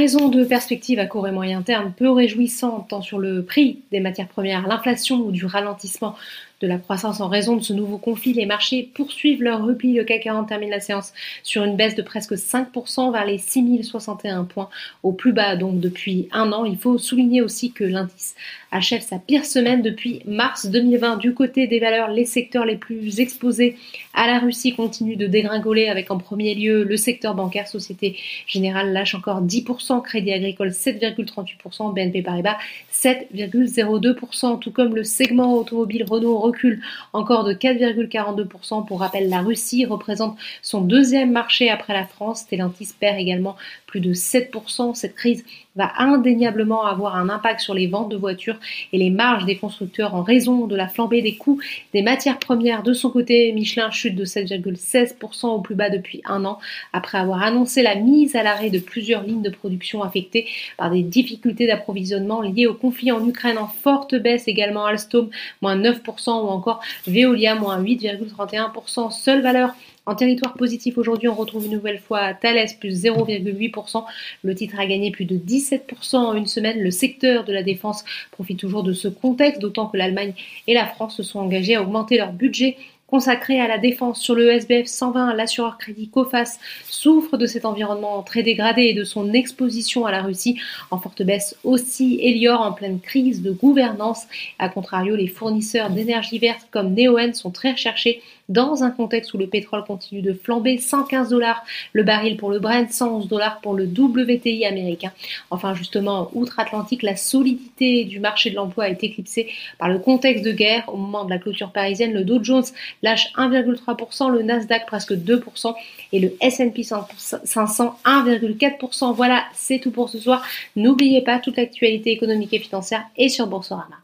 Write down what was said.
raison de perspectives à court et moyen terme peu réjouissantes tant sur le prix des matières premières, l'inflation ou du ralentissement de la croissance en raison de ce nouveau conflit, les marchés poursuivent leur repli. Le CAC 40 termine la séance sur une baisse de presque 5% vers les 6061 points au plus bas donc depuis un an. Il faut souligner aussi que l'indice achève sa pire semaine depuis mars 2020. Du côté des valeurs, les secteurs les plus exposés à la Russie continuent de dégringoler avec en premier lieu le secteur bancaire. Société Générale lâche encore 10%, Crédit Agricole 7,38%, BNP Paribas 7,02%, tout comme le segment automobile Renault recule encore de 4,42%. Pour rappel, la Russie représente son deuxième marché après la France. Stellantis perd également plus de 7%. Cette crise va indéniablement avoir un impact sur les ventes de voitures et les marges des constructeurs en raison de la flambée des coûts des matières premières. De son côté, Michelin chute de 7,16% au plus bas depuis un an après avoir annoncé la mise à l'arrêt de plusieurs lignes de production affectées par des difficultés d'approvisionnement liées au conflit en Ukraine. En forte baisse également Alstom, moins 9% ou encore Veolia, moins 8,31%. Seule valeur en territoire positif aujourd'hui, on retrouve une nouvelle fois Thales plus 0,8%. Le titre a gagné plus de 17% en une semaine. Le secteur de la défense profite toujours de ce contexte, d'autant que l'Allemagne et la France se sont engagés à augmenter leur budget consacré à la défense sur le SBF 120, l'assureur crédit COFAS souffre de cet environnement très dégradé et de son exposition à la Russie en forte baisse aussi. Elior en pleine crise de gouvernance. A contrario, les fournisseurs d'énergie verte comme Neoen sont très recherchés dans un contexte où le pétrole continue de flamber 115 dollars le baril pour le Brent, 111 dollars pour le WTI américain. Enfin, justement, outre-Atlantique, la solidité du marché de l'emploi été éclipsée par le contexte de guerre. Au moment de la clôture parisienne, le Dow Jones lâche 1,3%, le Nasdaq presque 2% et le S&P 500 1,4%. Voilà, c'est tout pour ce soir. N'oubliez pas toute l'actualité économique et financière est sur Boursorama.